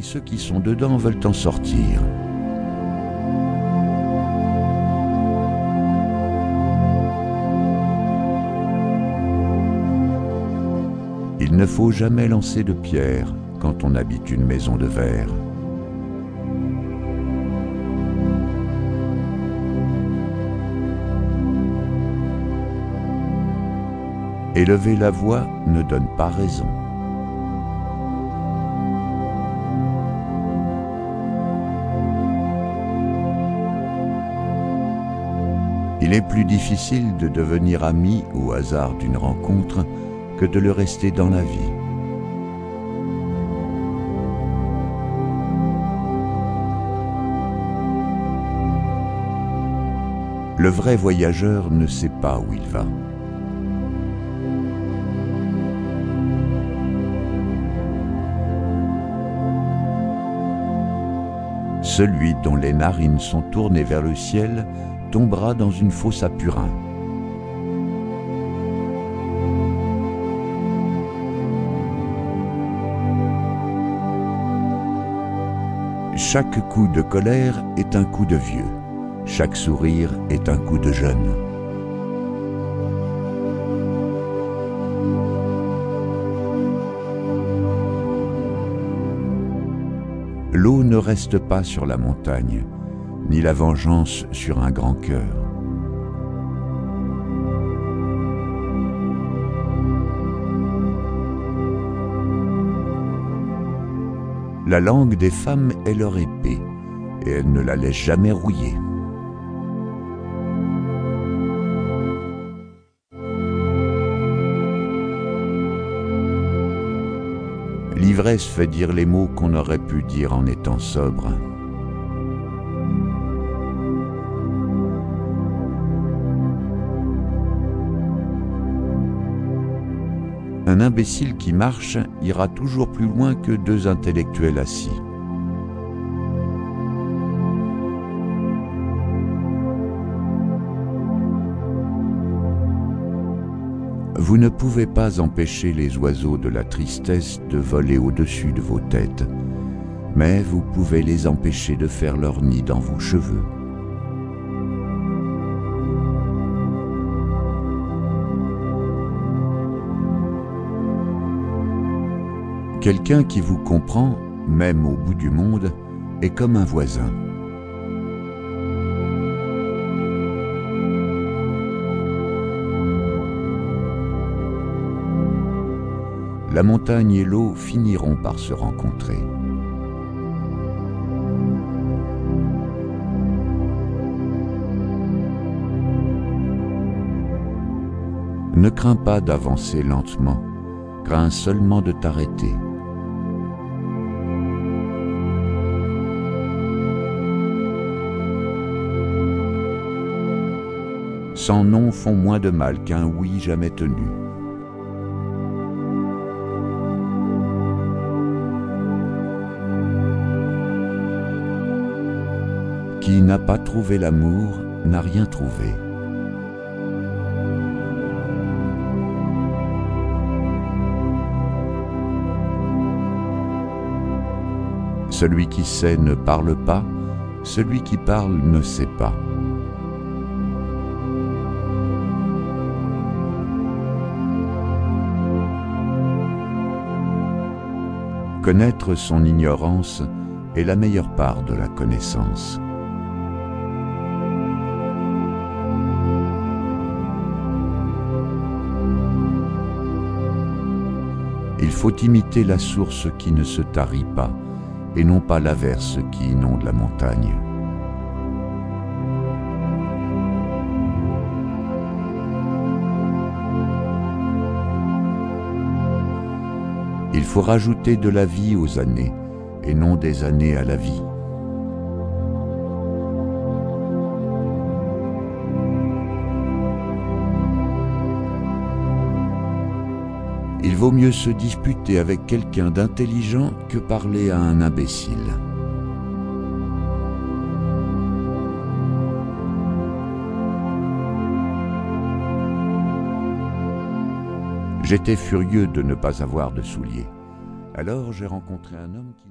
et ceux qui sont dedans veulent en sortir. Il ne faut jamais lancer de pierre quand on habite une maison de verre. Élever la voix ne donne pas raison. Il est plus difficile de devenir ami au hasard d'une rencontre que de le rester dans la vie. Le vrai voyageur ne sait pas où il va. Celui dont les narines sont tournées vers le ciel tombera dans une fosse à purin. Chaque coup de colère est un coup de vieux, chaque sourire est un coup de jeune. L'eau ne reste pas sur la montagne, ni la vengeance sur un grand cœur. La langue des femmes est leur épée, et elles ne la laissent jamais rouiller. L'ivresse fait dire les mots qu'on aurait pu dire en étant sobre. Un imbécile qui marche ira toujours plus loin que deux intellectuels assis. Vous ne pouvez pas empêcher les oiseaux de la tristesse de voler au-dessus de vos têtes, mais vous pouvez les empêcher de faire leur nid dans vos cheveux. Quelqu'un qui vous comprend, même au bout du monde, est comme un voisin. La montagne et l'eau finiront par se rencontrer. Ne crains pas d'avancer lentement, crains seulement de t'arrêter. Sans non font moins de mal qu'un oui jamais tenu. Qui n'a pas trouvé l'amour n'a rien trouvé. Celui qui sait ne parle pas, celui qui parle ne sait pas. Connaître son ignorance est la meilleure part de la connaissance. Il faut imiter la source qui ne se tarit pas, et non pas l'averse qui inonde la montagne. Il faut rajouter de la vie aux années, et non des années à la vie. Il vaut mieux se disputer avec quelqu'un d'intelligent que parler à un imbécile. J'étais furieux de ne pas avoir de souliers. Alors j'ai rencontré un homme qui